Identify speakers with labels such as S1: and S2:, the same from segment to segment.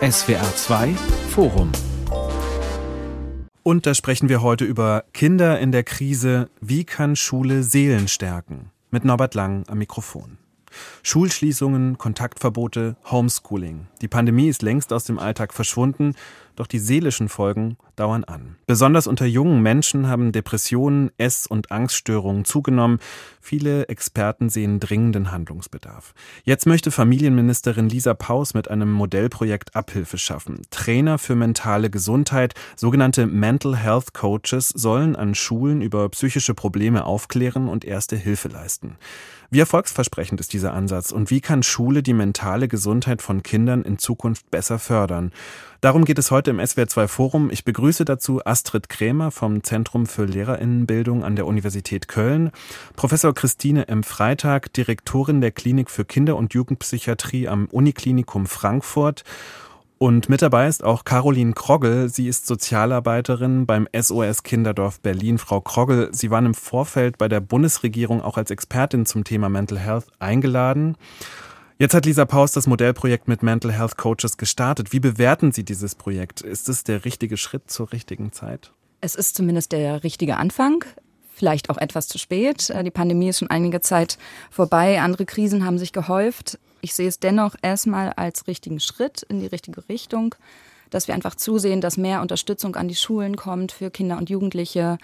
S1: SWR 2 Forum und da sprechen wir heute über Kinder in der Krise. Wie kann Schule Seelen stärken? Mit Norbert Lang am Mikrofon. Schulschließungen, Kontaktverbote, Homeschooling. Die Pandemie ist längst aus dem Alltag verschwunden, doch die seelischen Folgen dauern an. Besonders unter jungen Menschen haben Depressionen, Ess- und Angststörungen zugenommen. Viele Experten sehen dringenden Handlungsbedarf. Jetzt möchte Familienministerin Lisa Paus mit einem Modellprojekt Abhilfe schaffen. Trainer für mentale Gesundheit, sogenannte Mental Health Coaches, sollen an Schulen über psychische Probleme aufklären und erste Hilfe leisten. Wie erfolgsversprechend ist dieser Ansatz und wie kann Schule die mentale Gesundheit von Kindern in Zukunft besser fördern? Darum geht es heute im SWR2 Forum. Ich begrüße dazu Astrid Krämer vom Zentrum für Lehrerinnenbildung an der Universität Köln, Professor Christine M. Freitag, Direktorin der Klinik für Kinder- und Jugendpsychiatrie am Uniklinikum Frankfurt und mit dabei ist auch Caroline Kroggel. Sie ist Sozialarbeiterin beim SOS Kinderdorf Berlin. Frau Kroggel, Sie waren im Vorfeld bei der Bundesregierung auch als Expertin zum Thema Mental Health eingeladen. Jetzt hat Lisa Paus das Modellprojekt mit Mental Health Coaches gestartet. Wie bewerten Sie dieses Projekt? Ist es der richtige Schritt zur richtigen Zeit?
S2: Es ist zumindest der richtige Anfang vielleicht auch etwas zu spät. Die Pandemie ist schon einige Zeit vorbei. Andere Krisen haben sich gehäuft. Ich sehe es dennoch erstmal als richtigen Schritt in die richtige Richtung, dass wir einfach zusehen, dass mehr Unterstützung an die Schulen kommt für Kinder und Jugendliche.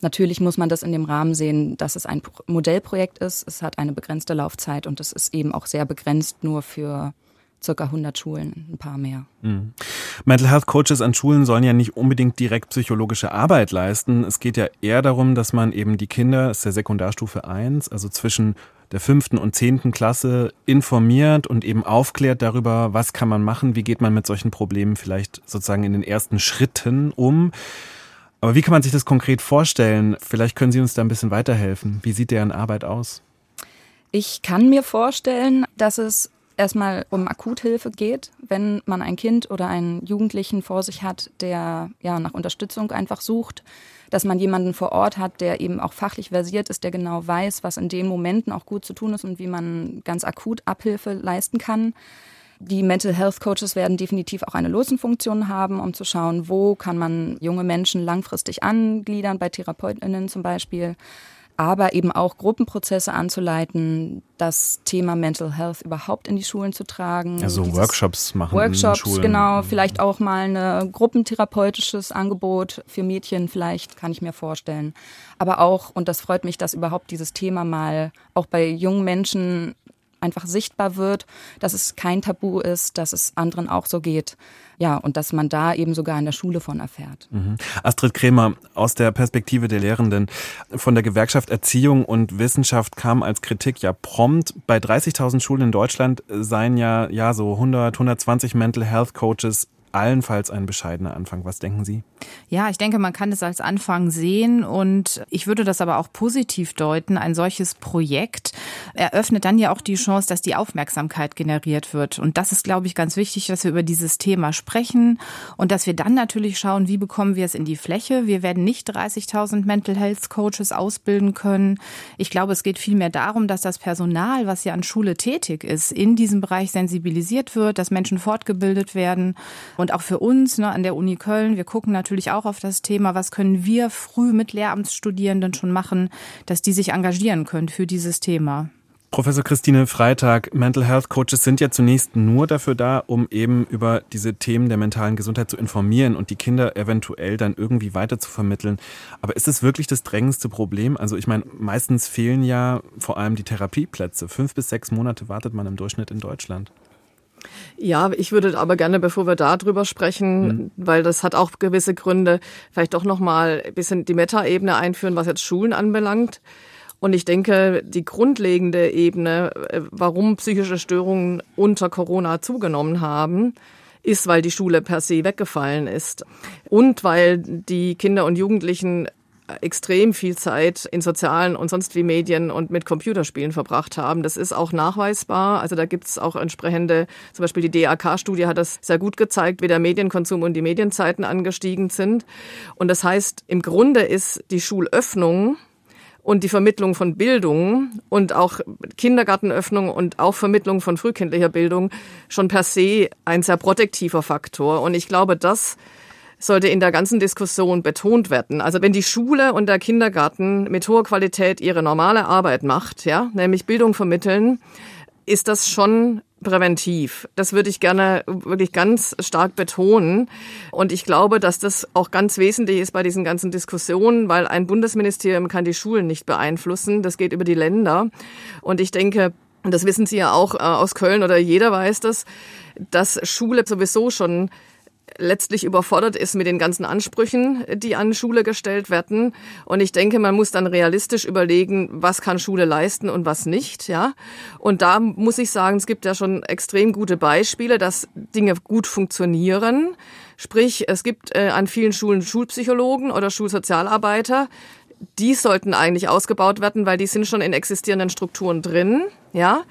S2: Natürlich muss man das in dem Rahmen sehen, dass es ein Modellprojekt ist. Es hat eine begrenzte Laufzeit und es ist eben auch sehr begrenzt nur für circa 100 Schulen, ein paar mehr. Mhm.
S1: Mental Health Coaches an Schulen sollen ja nicht unbedingt direkt psychologische Arbeit leisten. Es geht ja eher darum, dass man eben die Kinder, das ist der Sekundarstufe 1, also zwischen der fünften und zehnten Klasse informiert und eben aufklärt darüber, was kann man machen, wie geht man mit solchen Problemen vielleicht sozusagen in den ersten Schritten um. Aber wie kann man sich das konkret vorstellen? Vielleicht können Sie uns da ein bisschen weiterhelfen. Wie sieht deren Arbeit aus?
S2: Ich kann mir vorstellen, dass es erstmal um Akuthilfe geht, wenn man ein Kind oder einen Jugendlichen vor sich hat, der ja nach Unterstützung einfach sucht, dass man jemanden vor Ort hat, der eben auch fachlich versiert ist, der genau weiß, was in den Momenten auch gut zu tun ist und wie man ganz akut Abhilfe leisten kann. Die Mental Health Coaches werden definitiv auch eine Losenfunktion haben, um zu schauen, wo kann man junge Menschen langfristig angliedern, bei Therapeutinnen zum Beispiel aber eben auch Gruppenprozesse anzuleiten, das Thema Mental Health überhaupt in die Schulen zu tragen.
S1: Also Workshops machen.
S2: Workshops, Schulen. genau. Vielleicht auch mal ein gruppentherapeutisches Angebot für Mädchen, vielleicht kann ich mir vorstellen. Aber auch, und das freut mich, dass überhaupt dieses Thema mal auch bei jungen Menschen einfach sichtbar wird, dass es kein Tabu ist, dass es anderen auch so geht. Ja, und dass man da eben sogar in der Schule von erfährt.
S1: Mhm. Astrid Krämer, aus der Perspektive der Lehrenden, von der Gewerkschaft Erziehung und Wissenschaft kam als Kritik ja prompt, bei 30.000 Schulen in Deutschland seien ja, ja so 100, 120 Mental Health Coaches allenfalls ein bescheidener Anfang. Was denken Sie?
S3: Ja, ich denke, man kann es als Anfang sehen und ich würde das aber auch positiv deuten. Ein solches Projekt eröffnet dann ja auch die Chance, dass die Aufmerksamkeit generiert wird. Und das ist, glaube ich, ganz wichtig, dass wir über dieses Thema sprechen und dass wir dann natürlich schauen, wie bekommen wir es in die Fläche. Wir werden nicht 30.000 Mental Health Coaches ausbilden können. Ich glaube, es geht vielmehr darum, dass das Personal, was ja an Schule tätig ist, in diesem Bereich sensibilisiert wird, dass Menschen fortgebildet werden. Und auch für uns ne, an der Uni Köln, wir gucken natürlich auch auf das Thema, was können wir früh mit Lehramtsstudierenden schon machen, dass die sich engagieren können für dieses Thema.
S1: Professor Christine Freitag, Mental Health Coaches sind ja zunächst nur dafür da, um eben über diese Themen der mentalen Gesundheit zu informieren und die Kinder eventuell dann irgendwie weiter zu vermitteln. Aber ist es wirklich das drängendste Problem? Also ich meine, meistens fehlen ja vor allem die Therapieplätze. Fünf bis sechs Monate wartet man im Durchschnitt in Deutschland.
S4: Ja, ich würde aber gerne, bevor wir da drüber sprechen, mhm. weil das hat auch gewisse Gründe, vielleicht doch nochmal ein bisschen die Meta-Ebene einführen, was jetzt Schulen anbelangt. Und ich denke, die grundlegende Ebene, äh, warum psychische Störungen unter Corona zugenommen haben, ist, weil die Schule per se weggefallen ist und weil die Kinder und Jugendlichen extrem viel Zeit in sozialen und sonst wie Medien und mit Computerspielen verbracht haben. Das ist auch nachweisbar. Also da gibt es auch entsprechende, zum Beispiel die DAK-Studie hat das sehr gut gezeigt, wie der Medienkonsum und die Medienzeiten angestiegen sind. Und das heißt, im Grunde ist die Schulöffnung und die Vermittlung von Bildung und auch Kindergartenöffnung und auch Vermittlung von frühkindlicher Bildung schon per se ein sehr protektiver Faktor. Und ich glaube, das sollte in der ganzen Diskussion betont werden. Also wenn die Schule und der Kindergarten mit hoher Qualität ihre normale Arbeit macht, ja, nämlich Bildung vermitteln, ist das schon präventiv. Das würde ich gerne wirklich ganz stark betonen. Und ich glaube, dass das auch ganz wesentlich ist bei diesen ganzen Diskussionen, weil ein Bundesministerium kann die Schulen nicht beeinflussen. Das geht über die Länder. Und ich denke, das wissen Sie ja auch äh, aus Köln oder jeder weiß das, dass Schule sowieso schon letztlich überfordert ist mit den ganzen Ansprüchen, die an Schule gestellt werden. Und ich denke, man muss dann realistisch überlegen, was kann Schule leisten und was nicht, ja. Und da muss ich sagen, es gibt ja schon extrem gute Beispiele, dass Dinge gut funktionieren. Sprich, es gibt äh, an vielen Schulen Schulpsychologen oder Schulsozialarbeiter, die sollten eigentlich ausgebaut werden, weil die sind schon in existierenden Strukturen drin, ja.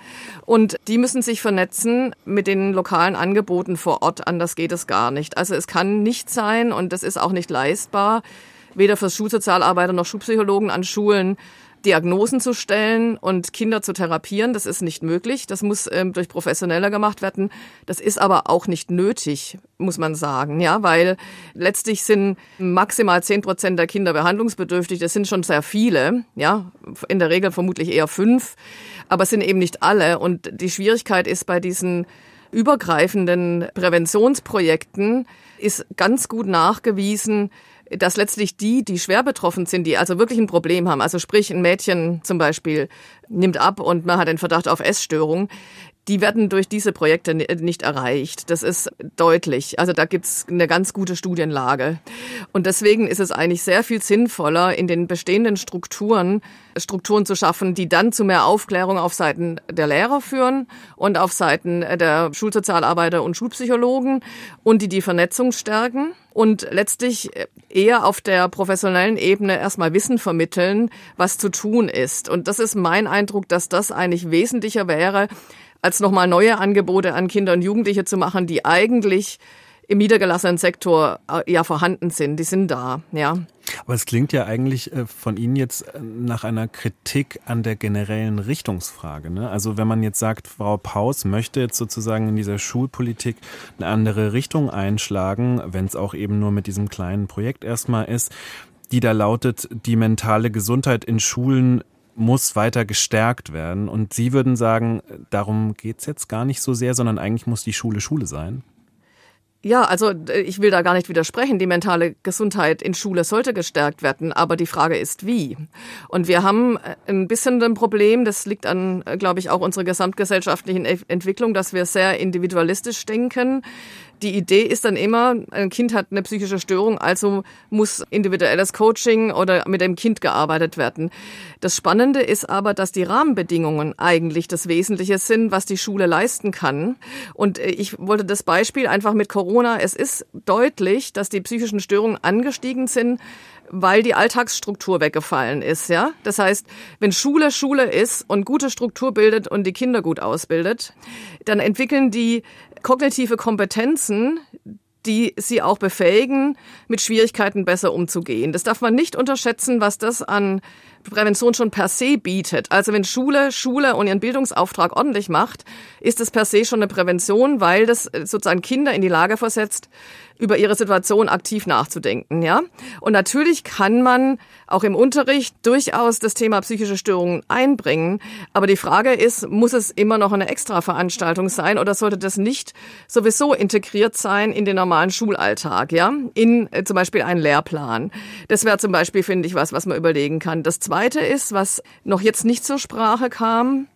S4: Und die müssen sich vernetzen mit den lokalen Angeboten vor Ort. Anders geht es gar nicht. Also es kann nicht sein und das ist auch nicht leistbar, weder für Schulsozialarbeiter noch Schulpsychologen an Schulen Diagnosen zu stellen und Kinder zu therapieren. Das ist nicht möglich. Das muss ähm, durch Professioneller gemacht werden. Das ist aber auch nicht nötig, muss man sagen, ja, weil letztlich sind maximal zehn Prozent der Kinder behandlungsbedürftig. Das sind schon sehr viele, ja, in der Regel vermutlich eher fünf, aber es sind eben nicht alle. Und die Schwierigkeit ist bei diesen übergreifenden Präventionsprojekten ist ganz gut nachgewiesen, dass letztlich die, die schwer betroffen sind, die also wirklich ein Problem haben, also sprich ein Mädchen zum Beispiel nimmt ab und man hat den Verdacht auf Essstörung, die werden durch diese Projekte nicht erreicht. Das ist deutlich. Also da gibt's eine ganz gute Studienlage. Und deswegen ist es eigentlich sehr viel sinnvoller, in den bestehenden Strukturen Strukturen zu schaffen, die dann zu mehr Aufklärung auf Seiten der Lehrer führen und auf Seiten der Schulsozialarbeiter und Schulpsychologen und die die Vernetzung stärken und letztlich eher auf der professionellen Ebene erstmal Wissen vermitteln, was zu tun ist. Und das ist mein Eindruck, dass das eigentlich wesentlicher wäre, als nochmal neue Angebote an Kinder und Jugendliche zu machen, die eigentlich im niedergelassenen Sektor äh, ja vorhanden sind. Die sind da, ja.
S1: Aber es klingt ja eigentlich äh, von Ihnen jetzt äh, nach einer Kritik an der generellen Richtungsfrage. Ne? Also wenn man jetzt sagt, Frau Paus möchte jetzt sozusagen in dieser Schulpolitik eine andere Richtung einschlagen, wenn es auch eben nur mit diesem kleinen Projekt erstmal ist, die da lautet, die mentale Gesundheit in Schulen muss weiter gestärkt werden. Und Sie würden sagen, darum geht's jetzt gar nicht so sehr, sondern eigentlich muss die Schule Schule sein?
S4: Ja, also ich will da gar nicht widersprechen. Die mentale Gesundheit in Schule sollte gestärkt werden, aber die Frage ist wie. Und wir haben äh, ein bisschen ein Problem, das liegt an, äh, glaube ich, auch unserer gesamtgesellschaftlichen Entwicklung, dass wir sehr individualistisch denken die Idee ist dann immer, ein Kind hat eine psychische Störung, also muss individuelles Coaching oder mit dem Kind gearbeitet werden. Das Spannende ist aber, dass die Rahmenbedingungen eigentlich das Wesentliche sind, was die Schule leisten kann. Und äh, ich wollte das Beispiel einfach mit Corona. Es ist deutlich, dass die psychischen Störungen angestiegen sind, weil die Alltagsstruktur weggefallen ist, ja. Das heißt, wenn Schule Schule ist und gute Struktur bildet und die Kinder gut ausbildet, dann entwickeln die kognitive Kompetenzen, die sie auch befähigen, mit Schwierigkeiten besser umzugehen. Das darf man nicht unterschätzen, was das an Prävention schon per se bietet. Also wenn Schule Schule und ihren Bildungsauftrag ordentlich macht, ist es per se schon eine Prävention, weil das sozusagen Kinder in die Lage versetzt, über ihre Situation aktiv nachzudenken, ja. Und natürlich kann man auch im Unterricht durchaus das Thema psychische Störungen einbringen. Aber die Frage ist, muss es immer noch eine Extraveranstaltung sein oder sollte das nicht sowieso integriert sein in den normalen Schulalltag, ja? In äh, zum Beispiel einen Lehrplan. Das wäre zum Beispiel, finde ich, was, was man überlegen kann. Das zweite ist, was noch jetzt nicht zur Sprache kam,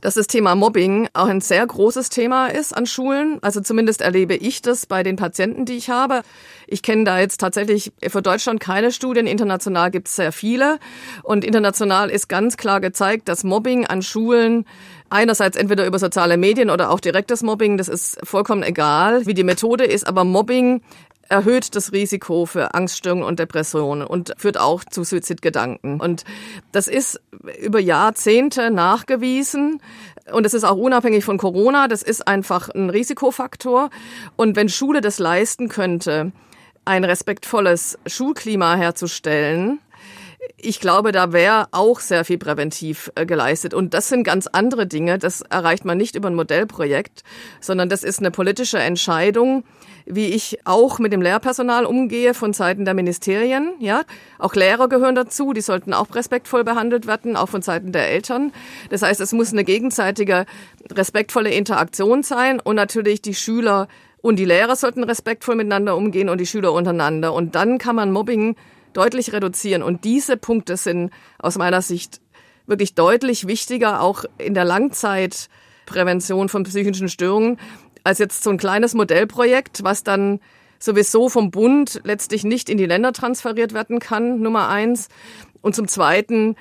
S4: dass das Thema Mobbing auch ein sehr großes Thema ist an Schulen. Also zumindest erlebe ich das bei den Patienten, die ich habe. Ich kenne da jetzt tatsächlich für Deutschland keine Studien. International gibt es sehr viele. Und international ist ganz klar gezeigt, dass Mobbing an Schulen einerseits entweder über soziale Medien oder auch direktes Mobbing, das ist vollkommen egal, wie die Methode ist, aber Mobbing erhöht das Risiko für Angststörungen und Depressionen und führt auch zu Suizidgedanken. Und das ist über Jahrzehnte nachgewiesen. Und es ist auch unabhängig von Corona. Das ist einfach ein Risikofaktor. Und wenn Schule das leisten könnte, ein respektvolles Schulklima herzustellen, ich glaube, da wäre auch sehr viel präventiv äh, geleistet. Und das sind ganz andere Dinge. Das erreicht man nicht über ein Modellprojekt, sondern das ist eine politische Entscheidung, wie ich auch mit dem Lehrpersonal umgehe von Seiten der Ministerien. Ja, auch Lehrer gehören dazu. Die sollten auch respektvoll behandelt werden, auch von Seiten der Eltern. Das heißt, es muss eine gegenseitige respektvolle Interaktion sein und natürlich die Schüler und die Lehrer sollten respektvoll miteinander umgehen und die Schüler untereinander. Und dann kann man Mobbing deutlich reduzieren. Und diese Punkte sind aus meiner Sicht wirklich deutlich wichtiger, auch in der Langzeitprävention von psychischen Störungen, als jetzt so ein kleines Modellprojekt, was dann sowieso vom Bund letztlich nicht in die Länder transferiert werden kann, Nummer eins. Und zum Zweiten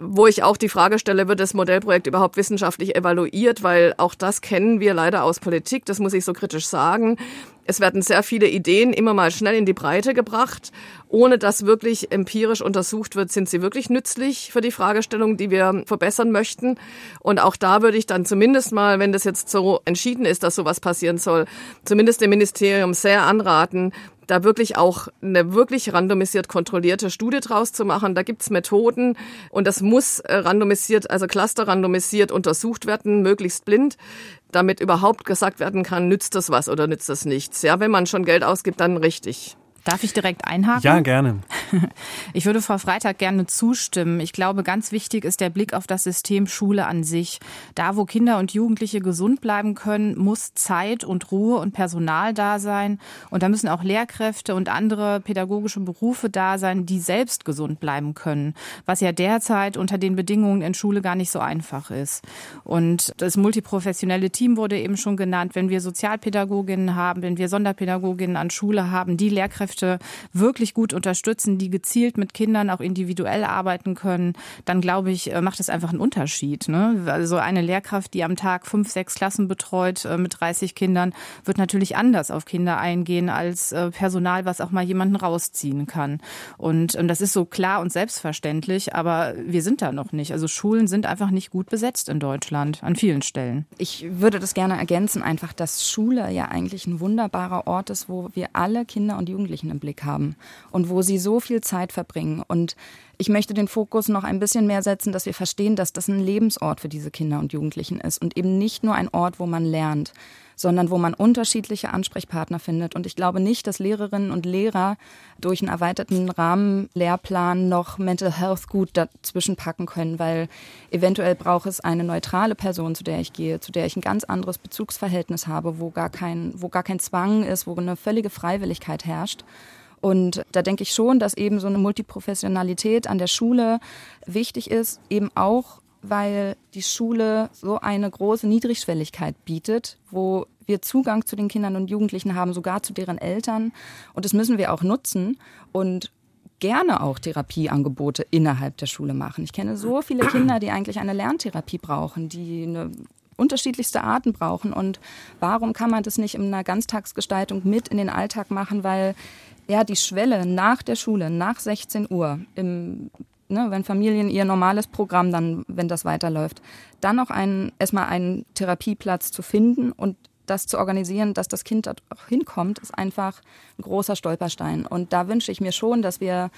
S4: wo ich auch die Frage stelle, wird das Modellprojekt überhaupt wissenschaftlich evaluiert? Weil auch das kennen wir leider aus Politik, das muss ich so kritisch sagen. Es werden sehr viele Ideen immer mal schnell in die Breite gebracht, ohne dass wirklich empirisch untersucht wird, sind sie wirklich nützlich für die Fragestellung, die wir verbessern möchten. Und auch da würde ich dann zumindest mal, wenn das jetzt so entschieden ist, dass sowas passieren soll, zumindest dem Ministerium sehr anraten, da wirklich auch eine wirklich randomisiert kontrollierte Studie draus zu machen. Da gibt's Methoden und das muss äh, randomisiert, also cluster-randomisiert untersucht werden, möglichst blind, damit überhaupt gesagt werden kann, nützt das was oder nützt das nichts. Ja, wenn man schon Geld ausgibt, dann richtig.
S3: Darf ich direkt einhaken?
S1: Ja, gerne.
S3: Ich würde Frau Freitag gerne zustimmen. Ich glaube, ganz wichtig ist der Blick auf das System Schule an sich. Da, wo Kinder und Jugendliche gesund bleiben können, muss Zeit und Ruhe und Personal da sein. Und da müssen auch Lehrkräfte und andere pädagogische Berufe da sein, die selbst gesund bleiben können. Was ja derzeit unter den Bedingungen in Schule gar nicht so einfach ist. Und das multiprofessionelle Team wurde eben schon genannt. Wenn wir Sozialpädagoginnen haben, wenn wir Sonderpädagoginnen an Schule haben, die Lehrkräfte Lehrkräfte wirklich gut unterstützen, die gezielt mit Kindern auch individuell arbeiten können, dann glaube ich, äh, macht es einfach einen Unterschied. Ne? Also eine Lehrkraft, die am Tag fünf, sechs Klassen betreut äh, mit 30 Kindern, wird natürlich anders auf Kinder eingehen als äh, Personal, was auch mal jemanden rausziehen kann. Und ähm, das ist so klar und selbstverständlich, aber wir sind da noch nicht. Also Schulen sind einfach nicht gut besetzt in Deutschland an vielen Stellen.
S2: Ich würde das gerne ergänzen, einfach, dass Schule ja eigentlich ein wunderbarer Ort ist, wo wir alle Kinder und Jugendlichen Jugendlichen im Blick haben und wo sie so viel Zeit verbringen. Und ich möchte den Fokus noch ein bisschen mehr setzen, dass wir verstehen, dass das ein Lebensort für diese Kinder und Jugendlichen ist und eben nicht nur ein Ort, wo man lernt, sondern wo man unterschiedliche Ansprechpartner findet. Und ich glaube nicht, dass Lehrerinnen und Lehrer durch einen erweiterten Rahmenlehrplan noch Mental Health gut dazwischen packen können, weil eventuell braucht es eine neutrale Person, zu der ich gehe, zu der ich ein ganz anderes Bezugsverhältnis habe, wo gar kein, wo gar kein Zwang ist, wo eine völlige Freiwilligkeit herrscht. Und da denke ich schon, dass eben so eine Multiprofessionalität an der Schule wichtig ist, eben auch weil die Schule so eine große Niedrigschwelligkeit bietet, wo wir Zugang zu den Kindern und Jugendlichen haben, sogar zu deren Eltern. Und das müssen wir auch nutzen und gerne auch Therapieangebote innerhalb der Schule machen. Ich kenne so viele Kinder, die eigentlich eine Lerntherapie brauchen, die eine unterschiedlichste Arten brauchen. Und warum kann man das nicht in einer Ganztagsgestaltung mit in den Alltag machen? Weil ja die Schwelle nach der Schule, nach 16 Uhr im ne, wenn Familien ihr normales Programm dann, wenn das weiterläuft, dann auch einen, erstmal einen Therapieplatz zu finden und das zu organisieren, dass das Kind da auch hinkommt, ist einfach ein großer Stolperstein. Und da wünsche ich mir schon, dass wir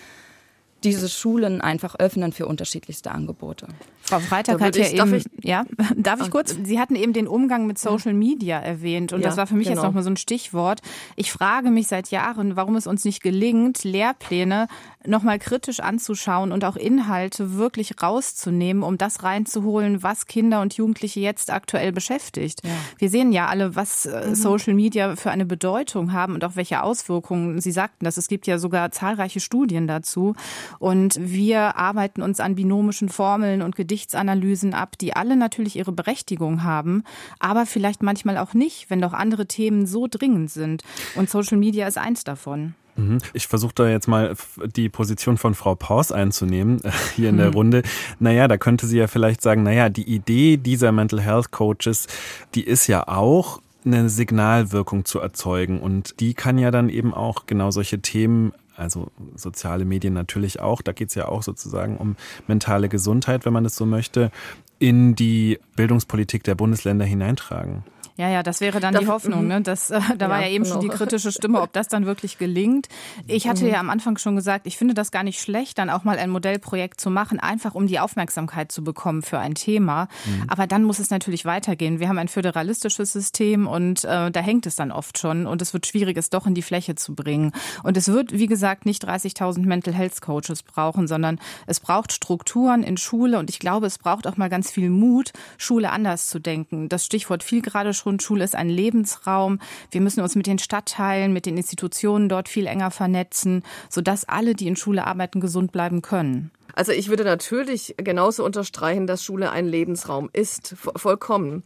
S2: diese Schulen einfach öffnen für unterschiedlichste Angebote.
S3: Frau Freitag hat ja ich, eben, darf ich, ja, darf ich kurz? Sie hatten eben den Umgang mit Social Media erwähnt und ja, das war für mich genau. jetzt nochmal so ein Stichwort. Ich frage mich seit Jahren, warum es uns nicht gelingt, Lehrpläne nochmal kritisch anzuschauen und auch Inhalte wirklich rauszunehmen, um das reinzuholen, was Kinder und Jugendliche jetzt aktuell beschäftigt. Ja. Wir sehen ja alle, was äh, mhm. Social Media für eine Bedeutung haben und auch welche Auswirkungen. Sie sagten das, es gibt ja sogar zahlreiche Studien dazu. Und wir arbeiten uns an binomischen Formeln und Gedichtsanalysen ab, die alle natürlich ihre Berechtigung haben, aber vielleicht manchmal auch nicht, wenn doch andere Themen so dringend sind. Und Social Media ist eins davon.
S1: Mhm. Ich versuche da jetzt mal die Position von Frau Paus einzunehmen, hier in der mhm. Runde. Naja, da könnte sie ja vielleicht sagen, naja, die Idee dieser Mental Health Coaches, die ist ja auch eine Signalwirkung zu erzeugen und die kann ja dann eben auch genau solche Themen also soziale Medien natürlich auch, da geht es ja auch sozusagen um mentale Gesundheit, wenn man es so möchte, in die Bildungspolitik der Bundesländer hineintragen.
S3: Ja, ja, das wäre dann da, die Hoffnung. Ne? Das, äh, da ja, war ja eben genau. schon die kritische Stimme, ob das dann wirklich gelingt. Ich hatte mhm. ja am Anfang schon gesagt, ich finde das gar nicht schlecht, dann auch mal ein Modellprojekt zu machen, einfach um die Aufmerksamkeit zu bekommen für ein Thema. Mhm. Aber dann muss es natürlich weitergehen. Wir haben ein föderalistisches System und äh, da hängt es dann oft schon und es wird schwierig, es doch in die Fläche zu bringen. Und es wird, wie gesagt, nicht 30.000 Mental Health Coaches brauchen, sondern es braucht Strukturen in Schule und ich glaube, es braucht auch mal ganz viel Mut, Schule anders zu denken. Das Stichwort fiel gerade schon Grundschule ist ein Lebensraum. Wir müssen uns mit den Stadtteilen, mit den Institutionen dort viel enger vernetzen, sodass alle, die in Schule arbeiten, gesund bleiben können.
S4: Also ich würde natürlich genauso unterstreichen, dass Schule ein Lebensraum ist, vollkommen.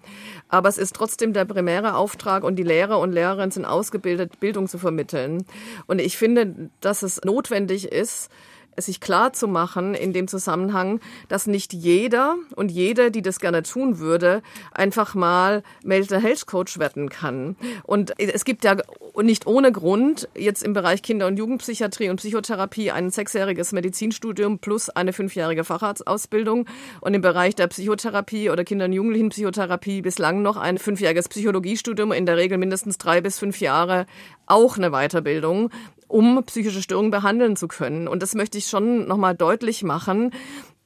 S4: Aber es ist trotzdem der primäre Auftrag und die Lehrer und Lehrerinnen sind ausgebildet, Bildung zu vermitteln. Und ich finde, dass es notwendig ist, sich klar zu machen in dem Zusammenhang, dass nicht jeder und jede, die das gerne tun würde, einfach mal Mental Health Coach werden kann. Und es gibt ja nicht ohne Grund jetzt im Bereich Kinder- und Jugendpsychiatrie und Psychotherapie ein sechsjähriges Medizinstudium plus eine fünfjährige Facharztausbildung und im Bereich der Psychotherapie oder Kinder- und Jugendlichenpsychotherapie bislang noch ein fünfjähriges Psychologiestudium, in der Regel mindestens drei bis fünf Jahre auch eine Weiterbildung um psychische Störungen behandeln zu können. Und das möchte ich schon nochmal deutlich machen,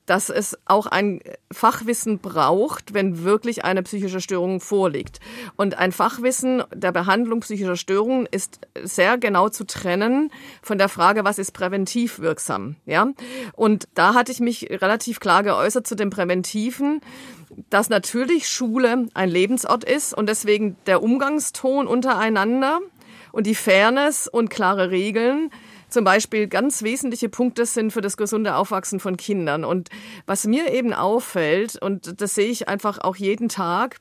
S4: dass es auch ein Fachwissen braucht, wenn wirklich eine psychische Störung vorliegt. Und ein Fachwissen der Behandlung psychischer Störungen ist sehr genau zu trennen von der Frage, was ist präventiv wirksam, ja? Und da hatte ich mich relativ klar geäußert zu dem Präventiven, dass natürlich Schule ein Lebensort ist und deswegen der Umgangston untereinander und die Fairness und klare Regeln zum Beispiel ganz wesentliche Punkte sind für das gesunde Aufwachsen von Kindern. Und was mir eben auffällt, und das sehe ich einfach auch jeden Tag,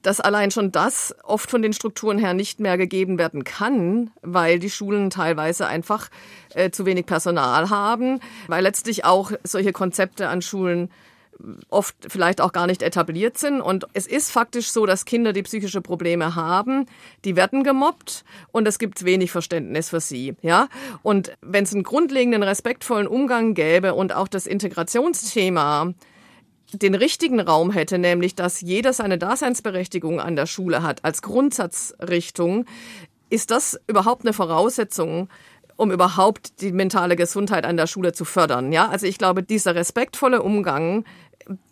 S4: dass allein schon das oft von den Strukturen her nicht mehr gegeben werden kann, weil die Schulen teilweise einfach äh, zu wenig Personal haben, weil letztlich auch solche Konzepte an Schulen oft vielleicht auch gar nicht etabliert sind. Und es ist faktisch so, dass Kinder, die psychische Probleme haben, die werden gemobbt und es gibt wenig Verständnis für sie. Ja? Und wenn es einen grundlegenden, respektvollen Umgang gäbe und auch das Integrationsthema den richtigen Raum hätte, nämlich dass jeder seine Daseinsberechtigung an der Schule hat als Grundsatzrichtung, ist das überhaupt eine Voraussetzung, um überhaupt die mentale Gesundheit an der Schule zu fördern. Ja, also ich glaube, dieser respektvolle Umgang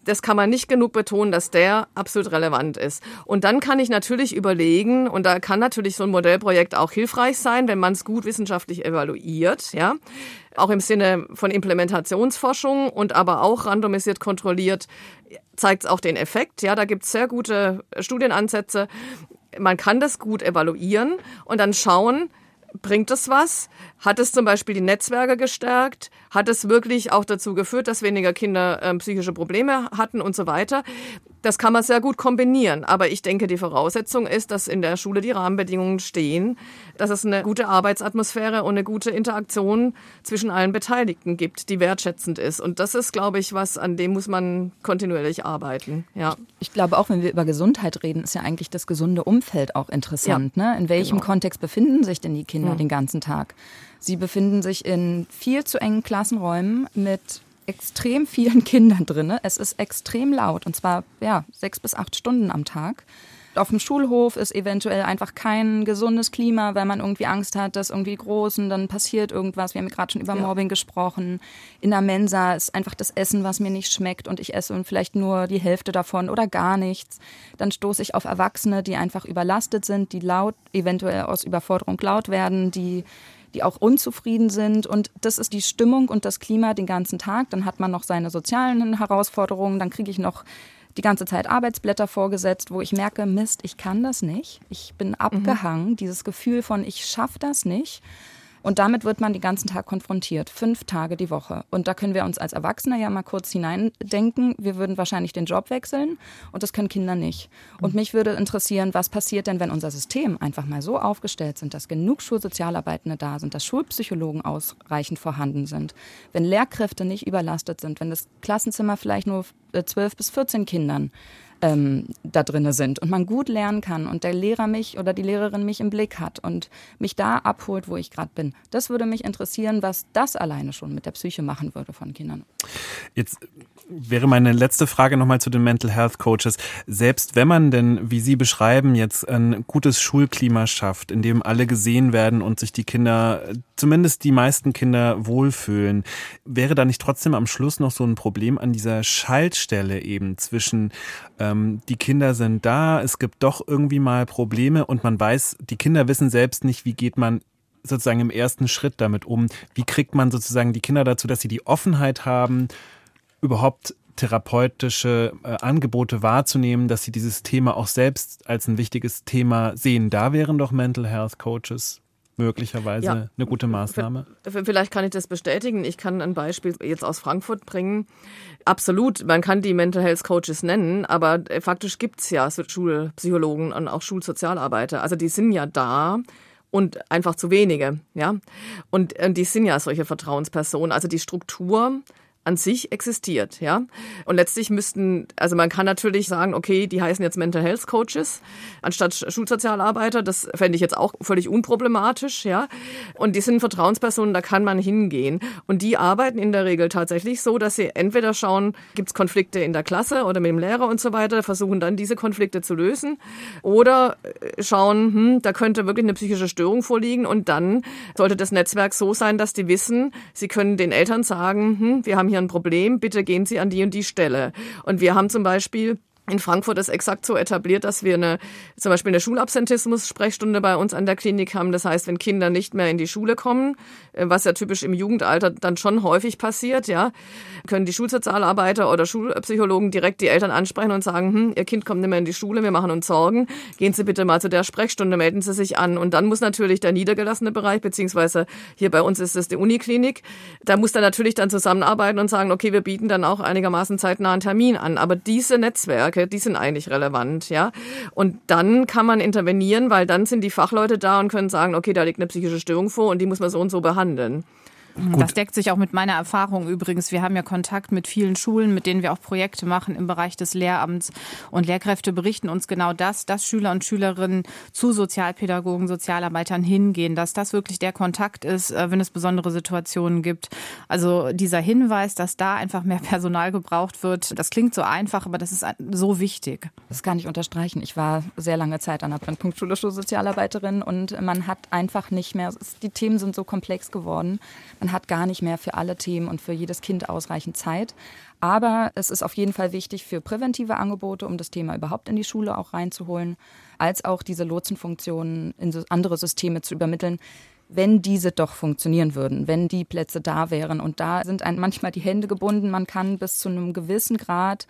S4: das kann man nicht genug betonen, dass der absolut relevant ist. Und dann kann ich natürlich überlegen, und da kann natürlich so ein Modellprojekt auch hilfreich sein, wenn man es gut wissenschaftlich evaluiert, ja. Auch im Sinne von Implementationsforschung und aber auch randomisiert kontrolliert, zeigt es auch den Effekt. Ja, da gibt es sehr gute Studienansätze. Man kann das gut evaluieren und dann schauen, bringt es was? Hat es zum Beispiel die Netzwerke gestärkt? Hat es wirklich auch dazu geführt, dass weniger Kinder äh, psychische Probleme hatten und so weiter? Das kann man sehr gut kombinieren. Aber ich denke, die Voraussetzung ist, dass in der Schule die Rahmenbedingungen stehen, dass es eine gute Arbeitsatmosphäre und eine gute Interaktion zwischen allen Beteiligten gibt, die wertschätzend ist. Und das ist, glaube ich, was, an dem muss man kontinuierlich arbeiten. Ja.
S2: Ich glaube auch, wenn wir über Gesundheit reden, ist ja eigentlich das gesunde Umfeld auch interessant. Ja, ne? In welchem genau. Kontext befinden sich denn die Kinder ja. den ganzen Tag? Sie befinden sich in viel zu engen Klassenräumen mit extrem vielen Kindern drin. Es ist extrem laut und zwar ja sechs bis acht Stunden am Tag. Auf dem Schulhof ist eventuell einfach kein gesundes Klima, weil man irgendwie Angst hat, dass irgendwie Großen, dann passiert irgendwas. Wir haben gerade schon über Mobbing ja. gesprochen. In der Mensa ist einfach das Essen, was mir nicht schmeckt und ich esse vielleicht nur die Hälfte davon oder gar nichts. Dann stoße ich auf Erwachsene, die einfach überlastet sind, die laut, eventuell aus Überforderung laut werden, die die auch unzufrieden sind. Und das ist die Stimmung und das Klima den ganzen Tag. Dann hat man noch seine sozialen Herausforderungen. Dann kriege ich noch die ganze Zeit Arbeitsblätter vorgesetzt, wo ich merke, Mist, ich kann das nicht. Ich bin abgehangen. Mhm. Dieses Gefühl von, ich schaffe das nicht. Und damit wird man den ganzen Tag konfrontiert, fünf Tage die Woche. Und da können wir uns als Erwachsene ja mal kurz hineindenken, wir würden wahrscheinlich den Job wechseln. Und das können Kinder nicht. Und mich würde interessieren, was passiert denn, wenn unser System einfach mal so aufgestellt sind, dass genug Schulsozialarbeitende da sind, dass Schulpsychologen ausreichend vorhanden sind, wenn Lehrkräfte nicht überlastet sind, wenn das Klassenzimmer vielleicht nur äh, zwölf bis 14 Kindern ähm, da drinne sind und man gut lernen kann und der Lehrer mich oder die Lehrerin mich im Blick hat und mich da abholt, wo ich gerade bin. Das würde mich interessieren, was das alleine schon mit der Psyche machen würde von Kindern.
S1: Jetzt wäre meine letzte Frage nochmal zu den Mental Health Coaches. Selbst wenn man denn, wie Sie beschreiben, jetzt ein gutes Schulklima schafft, in dem alle gesehen werden und sich die Kinder, zumindest die meisten Kinder, wohlfühlen, wäre da nicht trotzdem am Schluss noch so ein Problem an dieser Schaltstelle eben zwischen, ähm, die Kinder sind da, es gibt doch irgendwie mal Probleme und man weiß, die Kinder wissen selbst nicht, wie geht man sozusagen im ersten Schritt damit um? Wie kriegt man sozusagen die Kinder dazu, dass sie die Offenheit haben, überhaupt therapeutische äh, Angebote wahrzunehmen, dass sie dieses Thema auch selbst als ein wichtiges Thema sehen. Da wären doch Mental Health Coaches möglicherweise ja. eine gute Maßnahme?
S4: Vielleicht kann ich das bestätigen. Ich kann ein Beispiel jetzt aus Frankfurt bringen. Absolut, man kann die Mental Health Coaches nennen, aber äh, faktisch gibt's ja Schulpsychologen und auch Schulsozialarbeiter. Also die sind ja da und einfach zu wenige, ja. Und, und die sind ja solche Vertrauenspersonen. Also die Struktur an sich existiert, ja. Und letztlich müssten, also man kann natürlich sagen, okay, die heißen jetzt Mental Health Coaches anstatt Schulsozialarbeiter. Das fände ich jetzt auch völlig unproblematisch, ja. Und die sind Vertrauenspersonen, da kann man hingehen. Und die arbeiten in der Regel tatsächlich so, dass sie entweder schauen, gibt es Konflikte in der Klasse oder mit dem Lehrer und so weiter, versuchen dann diese Konflikte zu lösen. Oder äh, schauen, hm, da könnte wirklich eine psychische Störung vorliegen. Und dann sollte das Netzwerk so sein, dass die wissen, sie können den Eltern sagen, hm, wir haben hier hier ein Problem, bitte gehen Sie an die und die Stelle. Und wir haben zum Beispiel in Frankfurt ist exakt so etabliert, dass wir eine, zum Beispiel eine Schulabsentismus-Sprechstunde bei uns an der Klinik haben. Das heißt, wenn Kinder nicht mehr in die Schule kommen, äh, was ja typisch im Jugendalter dann schon häufig passiert, ja, können die Schulsozialarbeiter oder Schulpsychologen direkt die Eltern ansprechen und sagen, hm, Ihr Kind kommt nicht mehr in die Schule, wir machen uns Sorgen. Gehen Sie bitte mal zu der Sprechstunde, melden Sie sich an. Und dann muss natürlich der niedergelassene Bereich, beziehungsweise hier bei uns ist es die Uniklinik, da muss dann natürlich dann zusammenarbeiten und sagen, okay, wir bieten dann auch einigermaßen zeitnah einen Termin an. Aber diese Netzwerke, Netzwerke, die sind eigentlich relevant, ja. Und dann kann man intervenieren, weil dann sind die Fachleute da und können sagen, okay, da liegt eine psychische Störung vor und die muss man so und so behandeln.
S3: Gut. Das deckt sich auch mit meiner Erfahrung übrigens. Wir haben ja Kontakt mit vielen Schulen, mit denen wir auch Projekte machen im Bereich des Lehramts. Und Lehrkräfte berichten uns genau das, dass Schüler und Schülerinnen zu Sozialpädagogen, Sozialarbeitern hingehen, dass das wirklich der Kontakt ist, äh, wenn es besondere Situationen gibt. Also dieser Hinweis, dass da einfach mehr Personal gebraucht wird, das klingt so einfach, aber das ist so wichtig.
S2: Das kann ich unterstreichen. Ich war sehr lange Zeit an der Brennpunktschule Sozialarbeiterin und man hat einfach nicht mehr, die Themen sind so komplex geworden man hat gar nicht mehr für alle Themen und für jedes Kind ausreichend Zeit. Aber es ist auf jeden Fall wichtig für präventive Angebote, um das Thema überhaupt in die Schule auch reinzuholen, als auch diese Lotsenfunktionen in andere Systeme zu übermitteln wenn diese doch funktionieren würden, wenn die Plätze da wären. Und da sind einem manchmal die Hände gebunden. Man kann bis zu einem gewissen Grad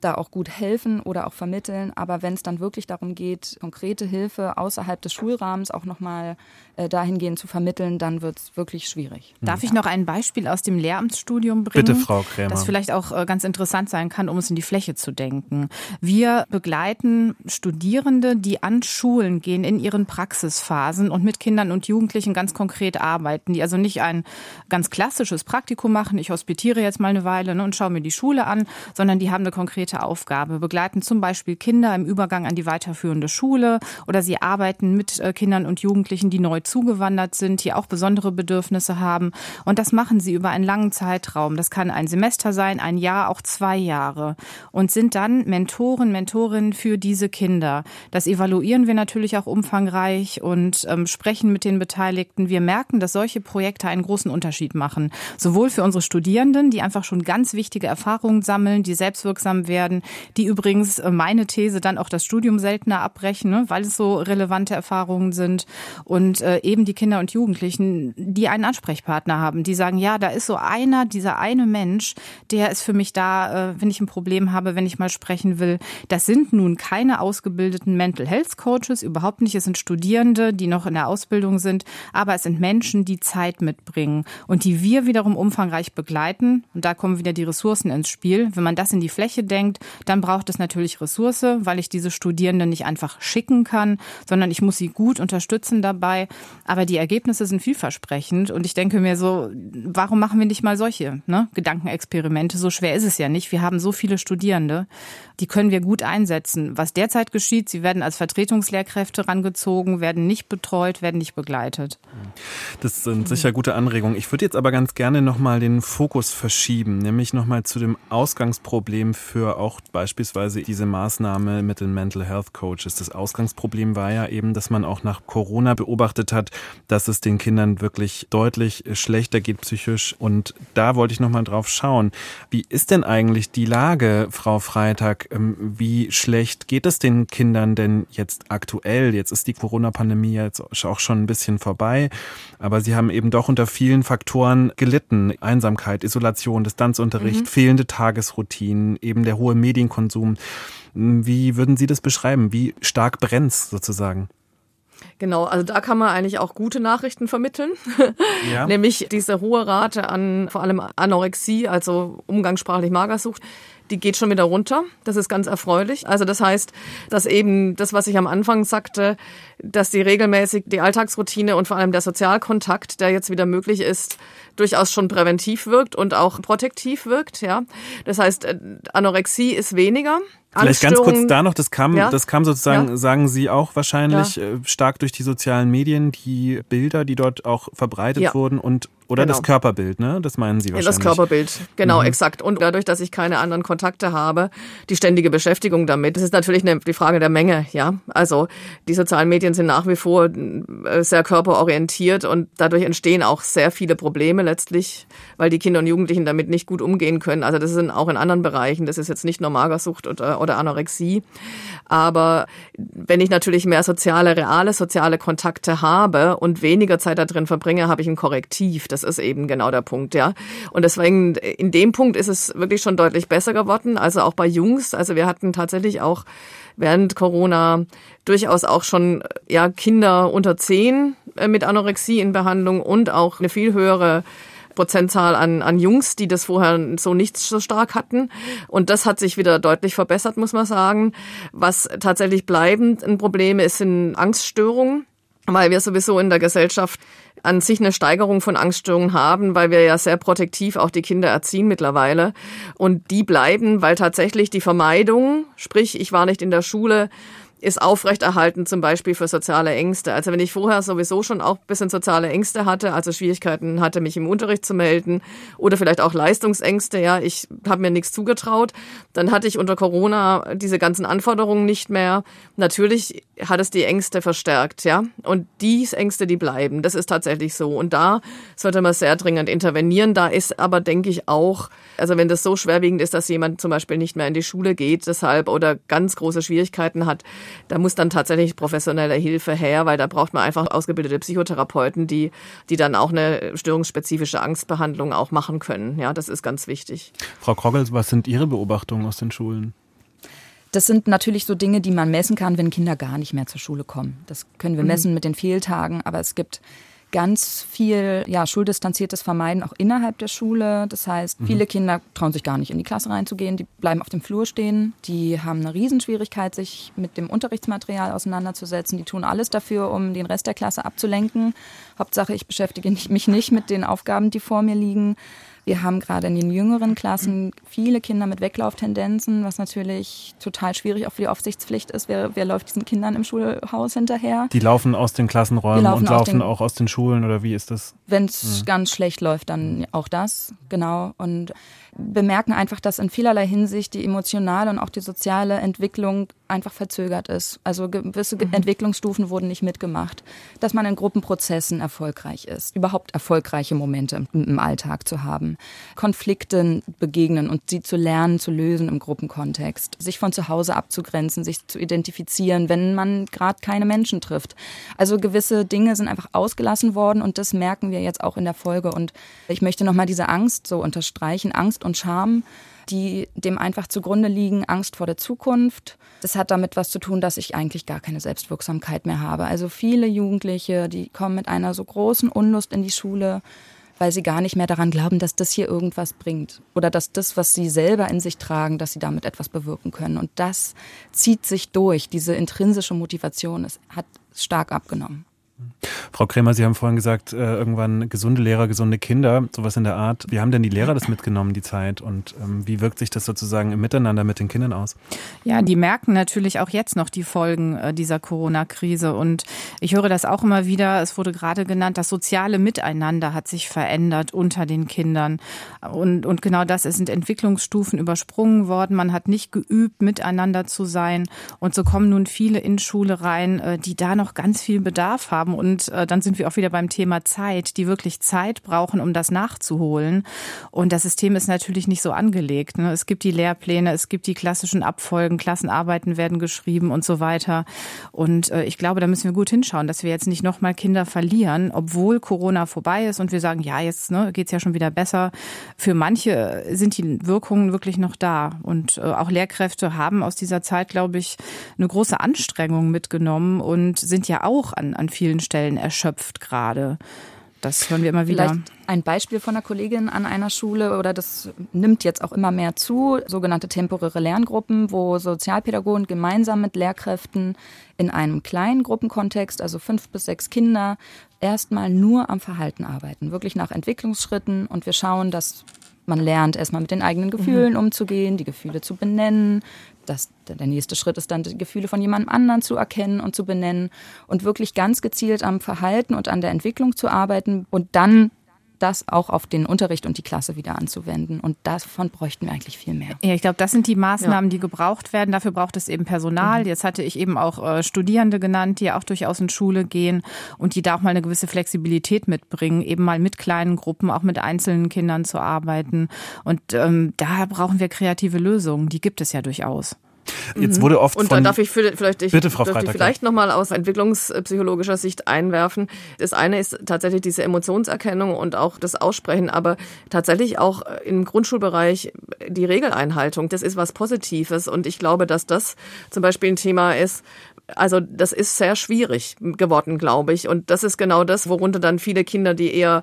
S2: da auch gut helfen oder auch vermitteln. Aber wenn es dann wirklich darum geht, konkrete Hilfe außerhalb des Schulrahmens auch nochmal äh, dahingehend zu vermitteln, dann wird es wirklich schwierig.
S3: Darf ich noch ein Beispiel aus dem Lehramtsstudium bringen?
S1: Bitte, Frau Krämer.
S3: Das vielleicht auch äh, ganz interessant sein kann, um es in die Fläche zu denken. Wir begleiten Studierende, die an Schulen gehen, in ihren Praxisphasen und mit Kindern und Jugendlichen ganz konkret arbeiten, die also nicht ein ganz klassisches Praktikum machen, ich hospitiere jetzt mal eine Weile ne, und schaue mir die Schule an, sondern die haben eine konkrete Aufgabe, begleiten zum Beispiel Kinder im Übergang an die weiterführende Schule oder sie arbeiten mit äh, Kindern und Jugendlichen, die neu zugewandert sind, die auch besondere Bedürfnisse haben. Und das machen sie über einen langen Zeitraum. Das kann ein Semester sein, ein Jahr, auch zwei Jahre. Und sind dann Mentoren, Mentorinnen für diese Kinder. Das evaluieren wir natürlich auch umfangreich und ähm, sprechen mit den Beteiligten. Wir merken, dass solche Projekte einen großen Unterschied machen. Sowohl für unsere Studierenden, die einfach schon ganz wichtige Erfahrungen sammeln, die selbstwirksam werden, die übrigens äh, meine These dann auch das Studium seltener abbrechen, ne, weil es so relevante Erfahrungen sind. Und äh, eben die Kinder und Jugendlichen, die einen Ansprechpartner haben, die sagen, ja, da ist so einer, dieser eine Mensch, der ist für mich da, äh, wenn ich ein Problem habe, wenn ich mal sprechen will. Das sind nun keine ausgebildeten Mental Health Coaches, überhaupt nicht. Es sind Studierende, die noch in der Ausbildung sind, aber es sind Menschen, die Zeit mitbringen und die wir wiederum umfangreich begleiten. Und da kommen wieder die Ressourcen ins Spiel. Wenn man das in die Fläche denkt, anfängt, dann braucht es natürlich Ressource, weil ich diese Studierenden nicht einfach schicken kann, sondern ich muss sie gut unterstützen dabei. Aber die Ergebnisse sind vielversprechend und ich denke mir so, warum machen wir nicht mal solche ne, Gedankenexperimente? So schwer ist es ja nicht. Wir haben so viele Studierende, die können wir gut einsetzen. Was derzeit geschieht, sie werden als Vertretungslehrkräfte rangezogen, werden nicht betreut, werden nicht begleitet.
S1: Das sind sicher gute Anregungen. Ich würde jetzt aber ganz gerne nochmal den Fokus verschieben, nämlich nochmal zu dem Ausgangsproblem für auch beispielsweise diese Maßnahme mit den Mental Health Coaches. Das Ausgangsproblem war ja eben, dass man auch nach Corona beobachtet hat, dass es den Kindern wirklich deutlich schlechter geht psychisch. Und da wollte ich nochmal drauf schauen. Wie ist denn eigentlich die Lage, Frau Freitag? Ähm, wie schlecht geht es den Kindern denn jetzt aktuell? Jetzt ist die Corona-Pandemie jetzt auch schon ein bisschen vorbei. Aber sie haben eben doch unter vielen Faktoren gelitten. Einsamkeit, Isolation, Distanzunterricht, mhm. fehlende Tagesroutinen, eben der hohe Medienkonsum. Wie würden Sie das beschreiben? Wie stark brennt sozusagen?
S4: Genau, also da kann man eigentlich auch gute Nachrichten vermitteln. Ja. Nämlich diese hohe Rate an vor allem Anorexie, also umgangssprachlich Magersucht, die geht schon wieder runter. Das ist ganz erfreulich. Also das heißt, dass eben das, was ich am Anfang sagte, dass die regelmäßig die Alltagsroutine und vor allem der Sozialkontakt, der jetzt wieder möglich ist, durchaus schon präventiv wirkt und auch protektiv wirkt. Ja, das heißt, äh, Anorexie ist weniger.
S1: Vielleicht ganz kurz da noch, das kam, ja? das kam sozusagen, ja? sagen Sie auch wahrscheinlich, ja. Äh, stark durch die sozialen Medien, die Bilder, die dort auch verbreitet wurden und oder genau. das Körperbild, ne? Das meinen Sie wahrscheinlich.
S4: Ja, das Körperbild, genau, mhm. exakt. Und dadurch, dass ich keine anderen Kontakte habe, die ständige Beschäftigung damit. Das ist natürlich eine, die Frage der Menge, ja. Also die sozialen Medien sind nach wie vor äh, sehr körperorientiert und dadurch entstehen auch sehr viele Probleme letztlich, weil die Kinder und Jugendlichen damit nicht gut umgehen können. Also das sind auch in anderen Bereichen. Das ist jetzt nicht nur Magersucht oder, oder Anorexie. Aber wenn ich natürlich mehr soziale, reale soziale Kontakte habe und weniger Zeit da drin verbringe, habe ich ein Korrektiv. Das ist eben genau der Punkt, ja. Und deswegen, in dem Punkt ist es wirklich schon deutlich besser geworden. Also auch bei Jungs. Also wir hatten tatsächlich auch während Corona durchaus auch schon ja Kinder unter zehn äh, mit Anorexie in Behandlung und auch eine viel höhere Prozentzahl an, an Jungs, die das vorher so nicht so stark hatten. Und das hat sich wieder deutlich verbessert, muss man sagen. Was tatsächlich bleibend ein Problem ist, sind Angststörungen weil wir sowieso in der Gesellschaft an sich eine Steigerung von Angststörungen haben, weil wir ja sehr protektiv auch die Kinder erziehen mittlerweile. Und die bleiben, weil tatsächlich die Vermeidung, sprich, ich war nicht in der Schule, ist aufrechterhalten, zum Beispiel für soziale Ängste. Also wenn ich vorher sowieso schon auch ein bisschen soziale Ängste hatte, also Schwierigkeiten hatte, mich im Unterricht zu melden oder vielleicht auch Leistungsängste, ja, ich habe mir nichts zugetraut, dann hatte ich unter Corona diese ganzen Anforderungen nicht mehr. Natürlich hat es die Ängste verstärkt, ja. Und diese Ängste, die bleiben. Das ist tatsächlich so. Und da sollte man sehr dringend intervenieren. Da ist aber, denke ich, auch, also wenn das so schwerwiegend ist, dass jemand zum Beispiel nicht mehr in die Schule geht, deshalb oder ganz große Schwierigkeiten hat, da muss dann tatsächlich professionelle Hilfe her, weil da braucht man einfach ausgebildete Psychotherapeuten, die, die dann auch eine störungsspezifische Angstbehandlung auch machen können. Ja, das ist ganz wichtig.
S1: Frau Kroggels, was sind Ihre Beobachtungen aus den Schulen?
S2: Das sind natürlich so Dinge, die man messen kann, wenn Kinder gar nicht mehr zur Schule kommen. Das können wir mhm. messen mit den Fehltagen, aber es gibt ganz viel ja, schuldistanziertes Vermeiden auch innerhalb der Schule. Das heißt, mhm. viele Kinder trauen sich gar nicht in die Klasse reinzugehen, die bleiben auf dem Flur stehen, die haben eine Riesenschwierigkeit, sich mit dem Unterrichtsmaterial auseinanderzusetzen. Die tun alles dafür, um den Rest der Klasse abzulenken. Hauptsache, ich beschäftige mich nicht mit den Aufgaben, die vor mir liegen. Wir haben gerade in den jüngeren Klassen viele Kinder mit Weglauftendenzen, was natürlich total schwierig auch für die Aufsichtspflicht ist. Wer, wer läuft diesen Kindern im Schulhaus hinterher?
S1: Die laufen aus den Klassenräumen laufen und laufen den, auch aus den Schulen oder wie ist das?
S2: Wenn es ja. ganz schlecht läuft, dann auch das, genau. Und bemerken einfach, dass in vielerlei Hinsicht die emotionale und auch die soziale Entwicklung einfach verzögert ist. Also gewisse mhm. Entwicklungsstufen wurden nicht mitgemacht. Dass man in Gruppenprozessen erfolgreich ist, überhaupt erfolgreiche Momente im, im Alltag zu haben, Konflikten begegnen und sie zu lernen, zu lösen im Gruppenkontext, sich von zu Hause abzugrenzen, sich zu identifizieren, wenn man gerade keine Menschen trifft. Also gewisse Dinge sind einfach ausgelassen worden und das merken wir jetzt auch in der Folge. Und ich möchte nochmal diese Angst so unterstreichen, Angst und Scham die dem einfach zugrunde liegen, Angst vor der Zukunft. Das hat damit was zu tun, dass ich eigentlich gar keine Selbstwirksamkeit mehr habe. Also viele Jugendliche, die kommen mit einer so großen Unlust in die Schule, weil sie gar nicht mehr daran glauben, dass das hier irgendwas bringt oder dass das, was sie selber in sich tragen, dass sie damit etwas bewirken können. Und das zieht sich durch. Diese intrinsische Motivation es hat stark abgenommen.
S1: Frau Krämer, Sie haben vorhin gesagt, äh, irgendwann gesunde Lehrer, gesunde Kinder, sowas in der Art. Wie haben denn die Lehrer das mitgenommen, die Zeit? Und ähm, wie wirkt sich das sozusagen im Miteinander mit den Kindern aus?
S3: Ja, die merken natürlich auch jetzt noch die Folgen äh, dieser Corona-Krise. Und ich höre das auch immer wieder. Es wurde gerade genannt, das soziale Miteinander hat sich verändert unter den Kindern. Und, und genau das, es sind Entwicklungsstufen übersprungen worden. Man hat nicht geübt, miteinander zu sein. Und so kommen nun viele in Schule rein, äh, die da noch ganz viel Bedarf haben haben. Und äh, dann sind wir auch wieder beim Thema Zeit, die wirklich Zeit brauchen, um das nachzuholen. Und das System ist natürlich nicht so angelegt. Ne? Es gibt die Lehrpläne, es gibt die klassischen Abfolgen, Klassenarbeiten werden geschrieben und so weiter. Und äh, ich glaube, da müssen wir gut hinschauen, dass wir jetzt nicht nochmal Kinder verlieren, obwohl Corona vorbei ist und wir sagen, ja, jetzt ne, geht ja schon wieder besser. Für manche sind die Wirkungen wirklich noch da. Und äh, auch Lehrkräfte haben aus dieser Zeit, glaube ich, eine große Anstrengung mitgenommen und sind ja auch an, an vielen vielen Stellen erschöpft gerade. Das hören wir immer wieder.
S2: Vielleicht ein Beispiel von einer Kollegin an einer Schule oder das nimmt jetzt auch immer mehr zu, sogenannte temporäre Lerngruppen, wo Sozialpädagogen gemeinsam mit Lehrkräften in einem kleinen Gruppenkontext, also fünf bis sechs Kinder, erstmal nur am Verhalten arbeiten, wirklich nach Entwicklungsschritten und wir schauen, dass man lernt erstmal mit den eigenen Gefühlen mhm. umzugehen, die Gefühle zu benennen, das, der nächste Schritt ist dann, die Gefühle von jemandem anderen zu erkennen und zu benennen und wirklich ganz gezielt am Verhalten und an der Entwicklung zu arbeiten und dann das auch auf den Unterricht und die Klasse wieder anzuwenden. Und davon bräuchten wir eigentlich viel mehr.
S3: Ja, ich glaube, das sind die Maßnahmen, ja. die gebraucht werden. Dafür braucht es eben Personal. Mhm. Jetzt hatte ich eben auch äh, Studierende genannt, die auch durchaus in Schule gehen und die da auch mal eine gewisse Flexibilität mitbringen, eben mal mit kleinen Gruppen, auch mit einzelnen Kindern zu arbeiten. Und ähm, da brauchen wir kreative Lösungen. Die gibt es ja durchaus.
S1: Jetzt wurde oft
S4: und
S1: von,
S4: darf ich vielleicht ich,
S1: bitte Frau Freitag,
S4: vielleicht noch mal aus entwicklungspsychologischer Sicht einwerfen. Das eine ist tatsächlich diese Emotionserkennung und auch das Aussprechen, aber tatsächlich auch im Grundschulbereich die Regeleinhaltung. Das ist was Positives und ich glaube, dass das zum Beispiel ein Thema ist, also das ist sehr schwierig geworden, glaube ich. Und das ist genau das, worunter dann viele Kinder, die eher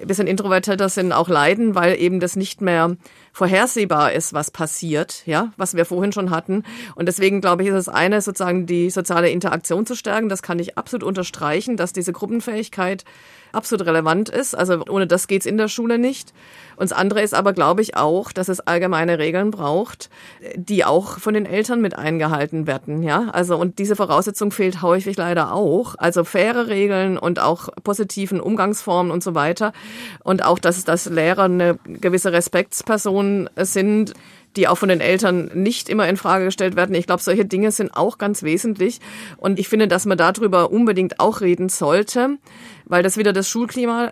S4: ein bisschen introvertierter sind, auch leiden, weil eben das nicht mehr vorhersehbar ist, was passiert, ja, was wir vorhin schon hatten. Und deswegen glaube ich, ist es eine, sozusagen die soziale Interaktion zu stärken. Das kann ich absolut unterstreichen, dass diese Gruppenfähigkeit absolut relevant ist. Also ohne das geht's in der Schule nicht. Und das andere ist aber, glaube ich, auch, dass es allgemeine Regeln braucht, die auch von den Eltern mit eingehalten werden. Ja, also und diese Voraussetzung fehlt häufig leider auch. Also faire Regeln und auch positiven Umgangsformen und so weiter. Und auch, dass, dass Lehrer eine gewisse Respektsperson sind, die auch von den Eltern nicht immer in Frage gestellt werden. Ich glaube, solche Dinge sind auch ganz wesentlich. Und ich finde, dass man darüber unbedingt auch reden sollte weil das wieder das Schulklima äh,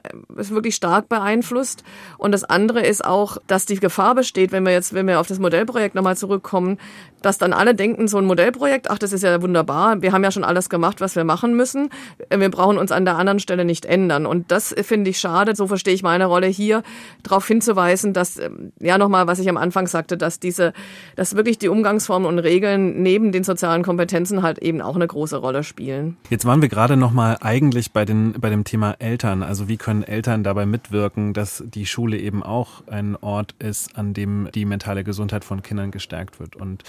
S4: wirklich stark beeinflusst. Und das andere ist auch, dass die Gefahr besteht, wenn wir jetzt, wenn wir auf das Modellprojekt nochmal zurückkommen, dass dann alle denken, so ein Modellprojekt, ach, das ist ja wunderbar, wir haben ja schon alles gemacht, was wir machen müssen, wir brauchen uns an der anderen Stelle nicht ändern. Und das finde ich schade, so verstehe ich meine Rolle hier, darauf hinzuweisen, dass, ähm, ja nochmal, was ich am Anfang sagte, dass diese, dass wirklich die Umgangsformen und Regeln neben den sozialen Kompetenzen halt eben auch eine große Rolle spielen.
S1: Jetzt waren wir gerade nochmal eigentlich bei, den, bei dem Thema Eltern. Also wie können Eltern dabei mitwirken, dass die Schule eben auch ein Ort ist, an dem die mentale Gesundheit von Kindern gestärkt wird. Und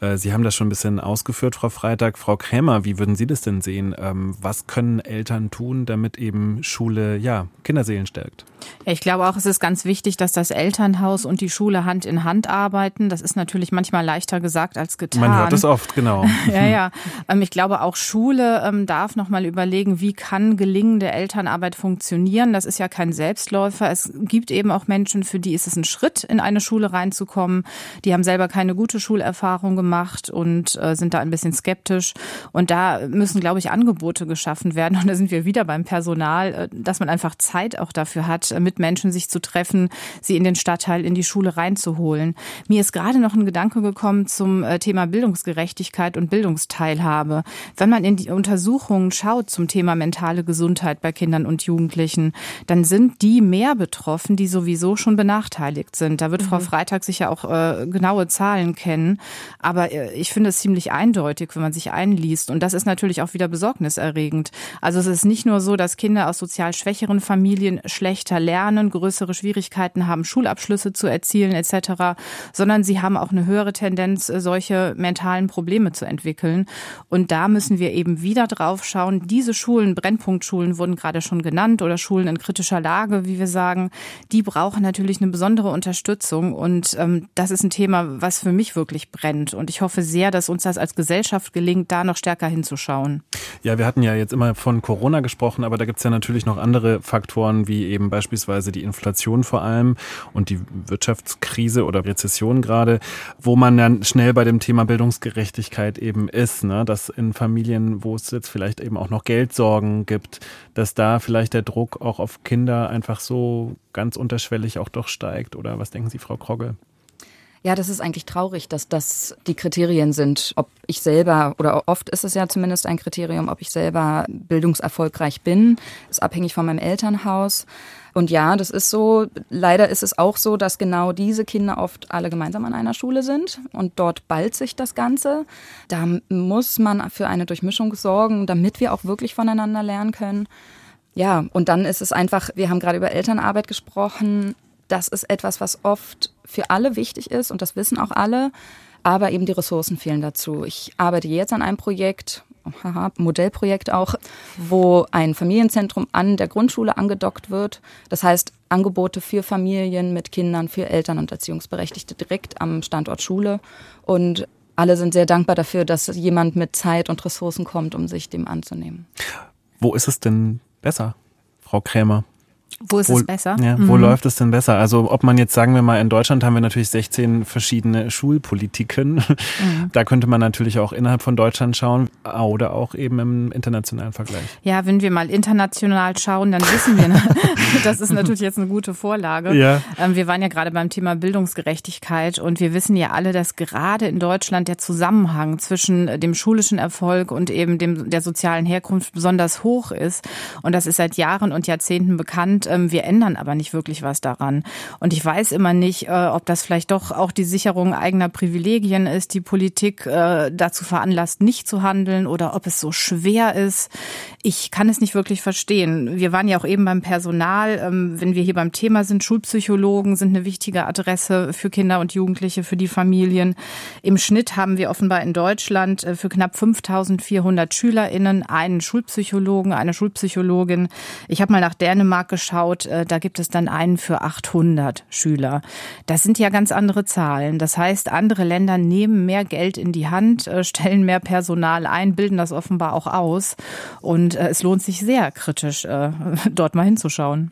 S1: äh, Sie haben das schon ein bisschen ausgeführt, Frau Freitag. Frau Krämer, wie würden Sie das denn sehen? Ähm, was können Eltern tun, damit eben Schule ja Kinderseelen stärkt?
S3: Ja, ich glaube auch, es ist ganz wichtig, dass das Elternhaus und die Schule Hand in Hand arbeiten. Das ist natürlich manchmal leichter gesagt als getan.
S1: Man hört das oft, genau.
S3: ja, ja. Ähm, ich glaube auch Schule ähm, darf noch mal überlegen, wie kann gelingende Elternarbeit funktionieren. Das ist ja kein Selbstläufer. Es gibt eben auch Menschen, für die ist es ein Schritt, in eine Schule reinzukommen. Die haben selber keine gute Schulerfahrung gemacht und äh, sind da ein bisschen skeptisch. Und da müssen, glaube ich, Angebote geschaffen werden. Und da sind wir wieder beim Personal, äh, dass man einfach Zeit auch dafür hat, mit Menschen sich zu treffen, sie in den Stadtteil, in die Schule reinzuholen. Mir ist gerade noch ein Gedanke gekommen zum äh, Thema Bildungsgerechtigkeit und Bildungsteilhabe. Wenn man in die Untersuchungen schaut zum Thema mentale Gesundheit bei Kindern und Jugendlichen, dann sind die mehr betroffen, die sowieso schon benachteiligt sind. Da wird mhm. Frau Freitag sicher auch äh, genaue Zahlen kennen. Aber äh, ich finde es ziemlich eindeutig, wenn man sich einliest. Und das ist natürlich auch wieder besorgniserregend. Also es ist nicht nur so, dass Kinder aus sozial schwächeren Familien schlechter lernen, größere Schwierigkeiten haben, Schulabschlüsse zu erzielen etc., sondern sie haben auch eine höhere Tendenz, äh, solche mentalen Probleme zu entwickeln. Und da müssen wir eben wieder drauf schauen. Diese Schulen, Brennpunktschulen wurden gerade schon genannt oder Schulen in kritischer Lage, wie wir sagen, die brauchen natürlich eine besondere Unterstützung. Und ähm, das ist ein Thema, was für mich wirklich brennt. Und ich hoffe sehr, dass uns das als Gesellschaft gelingt, da noch stärker hinzuschauen.
S1: Ja, wir hatten ja jetzt immer von Corona gesprochen, aber da gibt es ja natürlich noch andere Faktoren, wie eben beispielsweise die Inflation vor allem und die Wirtschaftskrise oder Rezession gerade, wo man dann schnell bei dem Thema Bildungsgerechtigkeit eben ist, ne? dass in Familien, wo es jetzt vielleicht eben auch noch Geldsorgen gibt, dass da vielleicht der Druck auch auf Kinder einfach so ganz unterschwellig auch doch steigt. Oder was denken Sie, Frau Krogge?
S2: Ja, das ist eigentlich traurig, dass das die Kriterien sind, ob ich selber, oder oft ist es ja zumindest ein Kriterium, ob ich selber bildungserfolgreich bin, ist abhängig von meinem Elternhaus. Und ja, das ist so. Leider ist es auch so, dass genau diese Kinder oft alle gemeinsam an einer Schule sind und dort ballt sich das Ganze. Da muss man für eine Durchmischung sorgen, damit wir auch wirklich voneinander lernen können. Ja, und dann ist es einfach, wir haben gerade über Elternarbeit gesprochen das ist etwas, was oft für alle wichtig ist und das wissen auch alle, aber eben die Ressourcen fehlen dazu. Ich arbeite jetzt an einem Projekt, haha, Modellprojekt auch, wo ein Familienzentrum an der Grundschule angedockt wird. Das heißt, Angebote für Familien mit Kindern, für Eltern und Erziehungsberechtigte direkt am Standort Schule. Und alle sind sehr dankbar dafür, dass jemand mit Zeit und Ressourcen kommt, um sich dem anzunehmen.
S1: Wo ist es denn besser, Frau Krämer?
S3: Wo ist wo, es besser?
S1: Ja, wo mhm. läuft es denn besser? Also ob man jetzt, sagen wir mal, in Deutschland haben wir natürlich 16 verschiedene Schulpolitiken. Mhm. Da könnte man natürlich auch innerhalb von Deutschland schauen oder auch eben im internationalen Vergleich.
S3: Ja, wenn wir mal international schauen, dann wissen wir, das ist natürlich jetzt eine gute Vorlage. Ja. Ähm, wir waren ja gerade beim Thema Bildungsgerechtigkeit und wir wissen ja alle, dass gerade in Deutschland der Zusammenhang zwischen dem schulischen Erfolg und eben dem, der sozialen Herkunft besonders hoch ist. Und das ist seit Jahren und Jahrzehnten bekannt ähm, wir ändern aber nicht wirklich was daran. Und ich weiß immer nicht, äh, ob das vielleicht doch auch die Sicherung eigener Privilegien ist, die Politik äh, dazu veranlasst, nicht zu handeln oder ob es so schwer ist. Ich kann es nicht wirklich verstehen. Wir waren ja auch eben beim Personal. Ähm, wenn wir hier beim Thema sind, Schulpsychologen sind eine wichtige Adresse für Kinder und Jugendliche, für die Familien. Im Schnitt haben wir offenbar in Deutschland äh, für knapp 5400 SchülerInnen einen Schulpsychologen, eine Schulpsychologin. Ich habe mal nach Dänemark geschaut angeschaut, äh, da gibt es dann einen für 800 Schüler. Das sind ja ganz andere Zahlen. Das heißt, andere Länder nehmen mehr Geld in die Hand, äh, stellen mehr Personal ein, bilden das offenbar auch aus. Und äh, es lohnt sich sehr kritisch, dort mal hinzuschauen.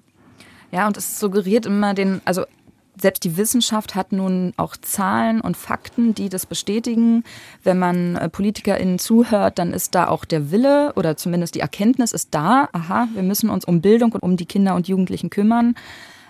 S2: Ja, und es suggeriert immer den, also selbst die Wissenschaft hat nun auch Zahlen und Fakten, die das bestätigen. Wenn man äh, PolitikerInnen zuhört, dann ist da auch der Wille oder zumindest die Erkenntnis ist da. Aha, wir müssen uns um Bildung und um die Kinder und Jugendlichen kümmern.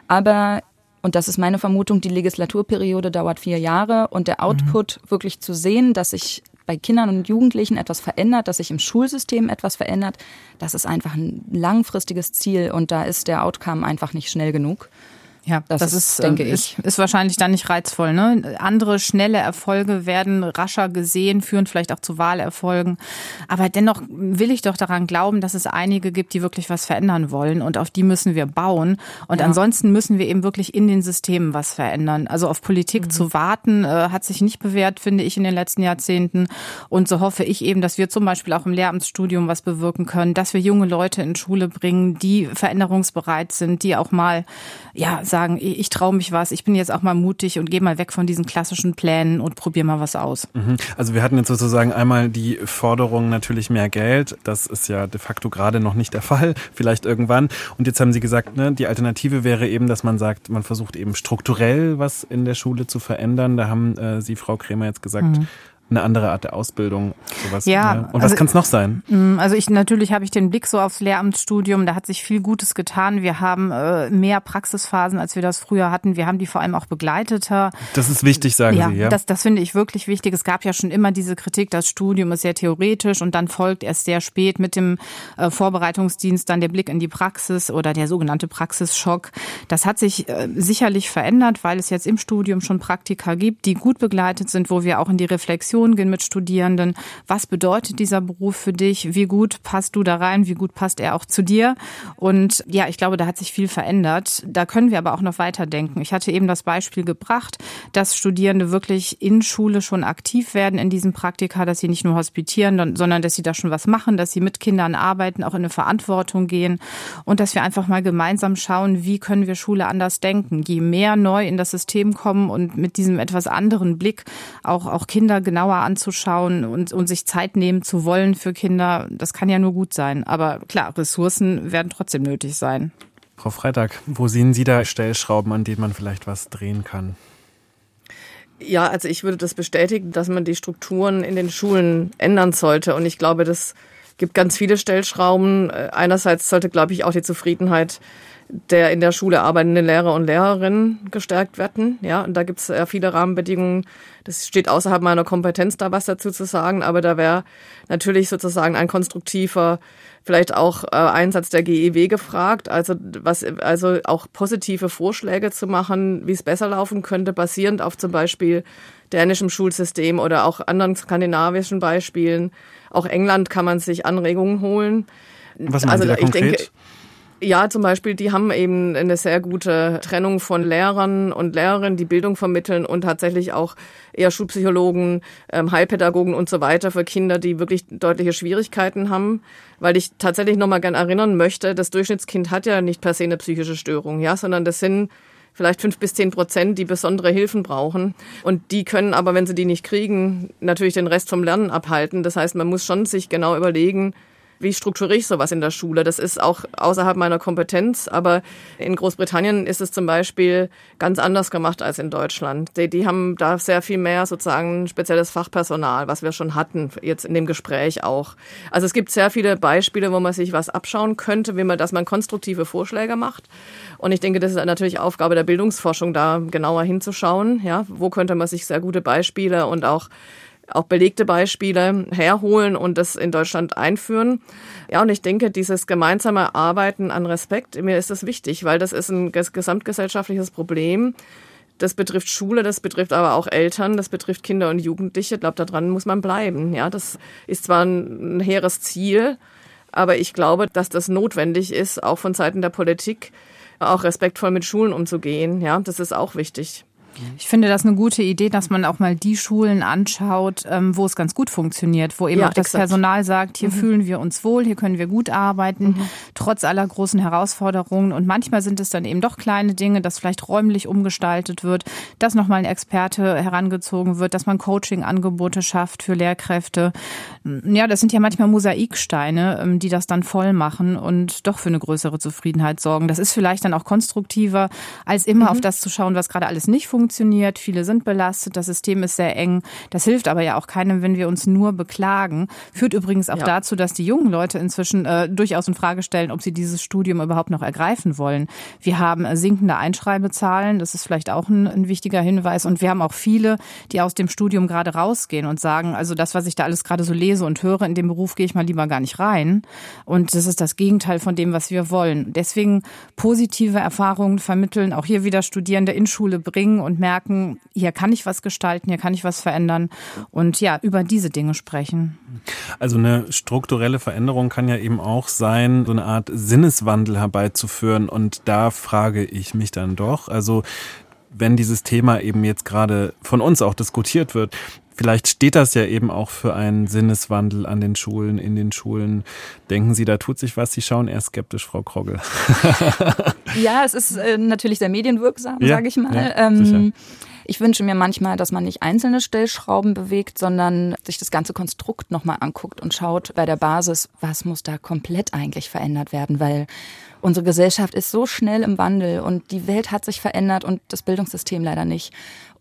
S2: Aber und das ist meine Vermutung, die Legislaturperiode dauert vier Jahre und der Output mhm. wirklich zu sehen, dass sich bei Kindern und Jugendlichen etwas verändert, dass sich im Schulsystem etwas verändert, das ist einfach ein langfristiges Ziel und da ist der Outcome einfach nicht schnell genug.
S3: Ja, das, das ist, denke äh, ich. Ist, ist wahrscheinlich dann nicht reizvoll. Ne? Andere schnelle Erfolge werden rascher gesehen, führen vielleicht auch zu Wahlerfolgen. Aber dennoch will ich doch daran glauben, dass es einige gibt, die wirklich was verändern wollen und auf die müssen wir bauen. Und ja. ansonsten müssen wir eben wirklich in den Systemen was verändern. Also auf Politik mhm. zu warten, äh, hat sich nicht bewährt, finde ich, in den letzten Jahrzehnten. Und so hoffe ich eben, dass wir zum Beispiel auch im Lehramtsstudium was bewirken können, dass wir junge Leute in Schule bringen, die veränderungsbereit sind, die auch mal, ja, sagen, ich traue mich was, ich bin jetzt auch mal mutig und gehe mal weg von diesen klassischen Plänen und probiere mal was aus.
S1: Mhm. Also wir hatten jetzt sozusagen einmal die Forderung natürlich mehr Geld. Das ist ja de facto gerade noch nicht der Fall, vielleicht irgendwann. Und jetzt haben Sie gesagt, ne, die Alternative wäre eben, dass man sagt, man versucht eben strukturell was in der Schule zu verändern. Da haben äh, Sie, Frau Krämer, jetzt gesagt, mhm eine andere Art der Ausbildung. Sowas, ja. Ne? Und was also, kann es noch sein?
S3: Mm, also ich natürlich habe ich den Blick so aufs Lehramtsstudium. Da hat sich viel Gutes getan. Wir haben äh, mehr Praxisphasen, als wir das früher hatten. Wir haben die vor allem auch begleiteter.
S1: Das ist wichtig, sagen ja, Sie. Ja,
S3: das, das finde ich wirklich wichtig. Es gab ja schon immer diese Kritik, das Studium ist sehr theoretisch und dann folgt erst sehr spät mit dem äh, Vorbereitungsdienst dann der Blick in die Praxis oder der sogenannte Praxisschock. Das hat sich äh, sicherlich verändert, weil es jetzt im Studium schon Praktika gibt, die gut begleitet sind, wo wir auch in die Reflexion Diskussion gehen mit Studierenden. Was bedeutet dieser Beruf für dich? Wie gut passt du da rein? Wie gut passt er auch zu dir? Und ja, ich glaube, da hat sich viel verändert. Da können wir aber auch noch weiterdenken. Ich hatte eben das Beispiel gebracht, dass Studierende wirklich in Schule schon aktiv werden in diesem Praktika, dass sie nicht nur hospitieren, sondern dass sie da schon was machen, dass sie mit Kindern arbeiten, auch in eine Verantwortung gehen und dass wir einfach mal gemeinsam schauen, wie können wir Schule anders denken. Je mehr neu in das System kommen und mit diesem etwas anderen Blick auch, auch Kinder genauer anzuschauen und, und sich Zeit nehmen zu wollen für Kinder, das kann ja nur gut sein. Aber klar, Ressourcen werden trotzdem nötig sein.
S1: Frau Freitag, wo sehen Sie da Stellschrauben, an denen man vielleicht was drehen kann?
S4: Ja, also ich würde das bestätigen, dass man die Strukturen in den Schulen ändern sollte. Und ich glaube, das gibt ganz viele Stellschrauben. Äh, einerseits sollte, glaube ich, auch die Zufriedenheit der in der Schule arbeitenden Lehrer und Lehrerinnen gestärkt werden. Ja, und da gibt es ja viele Rahmenbedingungen. Das steht außerhalb meiner Kompetenz, da was dazu zu sagen, aber da wäre natürlich sozusagen ein konstruktiver, vielleicht auch äh, Einsatz der GEW gefragt, also was, also auch positive Vorschläge zu machen, wie es besser laufen könnte, basierend auf zum Beispiel dänischem Schulsystem oder auch anderen skandinavischen Beispielen. Auch England kann man sich Anregungen holen.
S1: Was meinen also, Sie da konkret? Denke,
S4: ja, zum Beispiel, die haben eben eine sehr gute Trennung von Lehrern und Lehrerinnen, die Bildung vermitteln und tatsächlich auch eher Schulpsychologen, ähm, Heilpädagogen und so weiter für Kinder, die wirklich deutliche Schwierigkeiten haben. Weil ich tatsächlich nochmal gern erinnern möchte, das Durchschnittskind hat ja nicht per se eine psychische Störung, ja, sondern das sind vielleicht fünf bis zehn Prozent, die besondere Hilfen brauchen. Und die können aber, wenn sie die nicht kriegen, natürlich den Rest vom Lernen abhalten. Das heißt, man muss schon sich genau überlegen, wie strukturiere ich sowas in der Schule? Das ist auch außerhalb meiner Kompetenz, aber in Großbritannien ist es zum Beispiel ganz anders gemacht als in Deutschland. Die, die haben da sehr viel mehr sozusagen spezielles Fachpersonal, was wir schon hatten, jetzt in dem Gespräch auch. Also es gibt sehr viele Beispiele, wo man sich was abschauen könnte, wie man, dass man konstruktive Vorschläge macht. Und ich denke, das ist natürlich Aufgabe der Bildungsforschung, da genauer hinzuschauen. Ja, wo könnte man sich sehr gute Beispiele und auch auch belegte Beispiele herholen und das in Deutschland einführen. Ja, und ich denke, dieses gemeinsame Arbeiten an Respekt, mir ist das wichtig, weil das ist ein gesamtgesellschaftliches Problem. Das betrifft Schule, das betrifft aber auch Eltern, das betrifft Kinder und Jugendliche. Ich glaube, daran muss man bleiben. Ja, das ist zwar ein hehres Ziel, aber ich glaube, dass das notwendig ist, auch von Seiten der Politik, auch respektvoll mit Schulen umzugehen. Ja, das ist auch wichtig.
S3: Ich finde das eine gute Idee, dass man auch mal die Schulen anschaut, ähm, wo es ganz gut funktioniert, wo eben ja, auch das exakt. Personal sagt, hier mhm. fühlen wir uns wohl, hier können wir gut arbeiten, mhm. trotz aller großen Herausforderungen. Und manchmal sind es dann eben doch kleine Dinge, dass vielleicht räumlich umgestaltet wird, dass nochmal ein Experte herangezogen wird, dass man Coaching-Angebote schafft für Lehrkräfte. Ja, das sind ja manchmal Mosaiksteine, ähm, die das dann voll machen und doch für eine größere Zufriedenheit sorgen. Das ist vielleicht dann auch konstruktiver, als immer mhm. auf das zu schauen, was gerade alles nicht funktioniert funktioniert, viele sind belastet, das System ist sehr eng. Das hilft aber ja auch keinem, wenn wir uns nur beklagen. Führt übrigens auch ja. dazu, dass die jungen Leute inzwischen äh, durchaus in Frage stellen, ob sie dieses Studium überhaupt noch ergreifen wollen. Wir haben sinkende Einschreibezahlen, das ist vielleicht auch ein, ein wichtiger Hinweis. Und wir haben auch viele, die aus dem Studium gerade rausgehen und sagen, also das, was ich da alles gerade so lese und höre, in dem Beruf gehe ich mal lieber gar nicht rein. Und das ist das Gegenteil von dem, was wir wollen. Deswegen positive Erfahrungen vermitteln, auch hier wieder Studierende in Schule bringen und merken, hier kann ich was gestalten, hier kann ich was verändern und ja, über diese Dinge sprechen.
S1: Also eine strukturelle Veränderung kann ja eben auch sein, so eine Art Sinneswandel herbeizuführen und da frage ich mich dann doch, also wenn dieses Thema eben jetzt gerade von uns auch diskutiert wird, Vielleicht steht das ja eben auch für einen Sinneswandel an den Schulen, in den Schulen. Denken Sie, da tut sich was? Sie schauen eher skeptisch, Frau Krogel.
S2: ja, es ist äh, natürlich sehr medienwirksam, ja, sage ich mal. Ja, ähm, ich wünsche mir manchmal, dass man nicht einzelne Stellschrauben bewegt, sondern sich das ganze Konstrukt nochmal anguckt und schaut bei der Basis, was muss da komplett eigentlich verändert werden, weil unsere Gesellschaft ist so schnell im Wandel und die Welt hat sich verändert und das Bildungssystem leider nicht.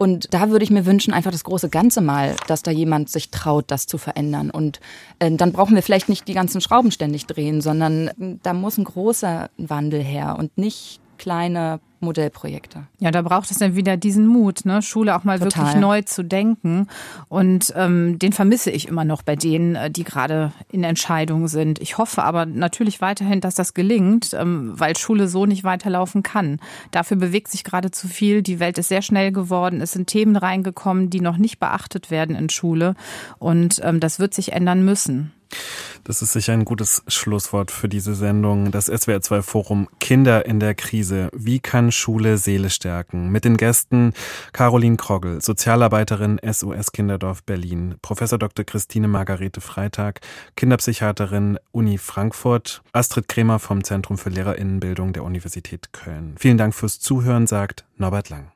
S2: Und da würde ich mir wünschen, einfach das große Ganze mal, dass da jemand sich traut, das zu verändern. Und äh, dann brauchen wir vielleicht nicht die ganzen Schrauben ständig drehen, sondern äh, da muss ein großer Wandel her und nicht kleine Modellprojekte.
S3: Ja, da braucht es dann wieder diesen Mut, ne? Schule auch mal Total. wirklich neu zu denken. Und ähm, den vermisse ich immer noch bei denen, äh, die gerade in Entscheidungen sind. Ich hoffe aber natürlich weiterhin, dass das gelingt, ähm, weil Schule so nicht weiterlaufen kann. Dafür bewegt sich gerade zu viel. Die Welt ist sehr schnell geworden. Es sind Themen reingekommen, die noch nicht beachtet werden in Schule. Und ähm, das wird sich ändern müssen.
S1: Das ist sicher ein gutes Schlusswort für diese Sendung. Das SWR2 Forum Kinder in der Krise. Wie kann Schule Seele stärken? Mit den Gästen Caroline Krogel, Sozialarbeiterin SOS Kinderdorf Berlin, Professor Dr. Christine Margarete Freitag, Kinderpsychiaterin Uni Frankfurt, Astrid Kremer vom Zentrum für Lehrerinnenbildung der Universität Köln. Vielen Dank fürs Zuhören, sagt Norbert Lang.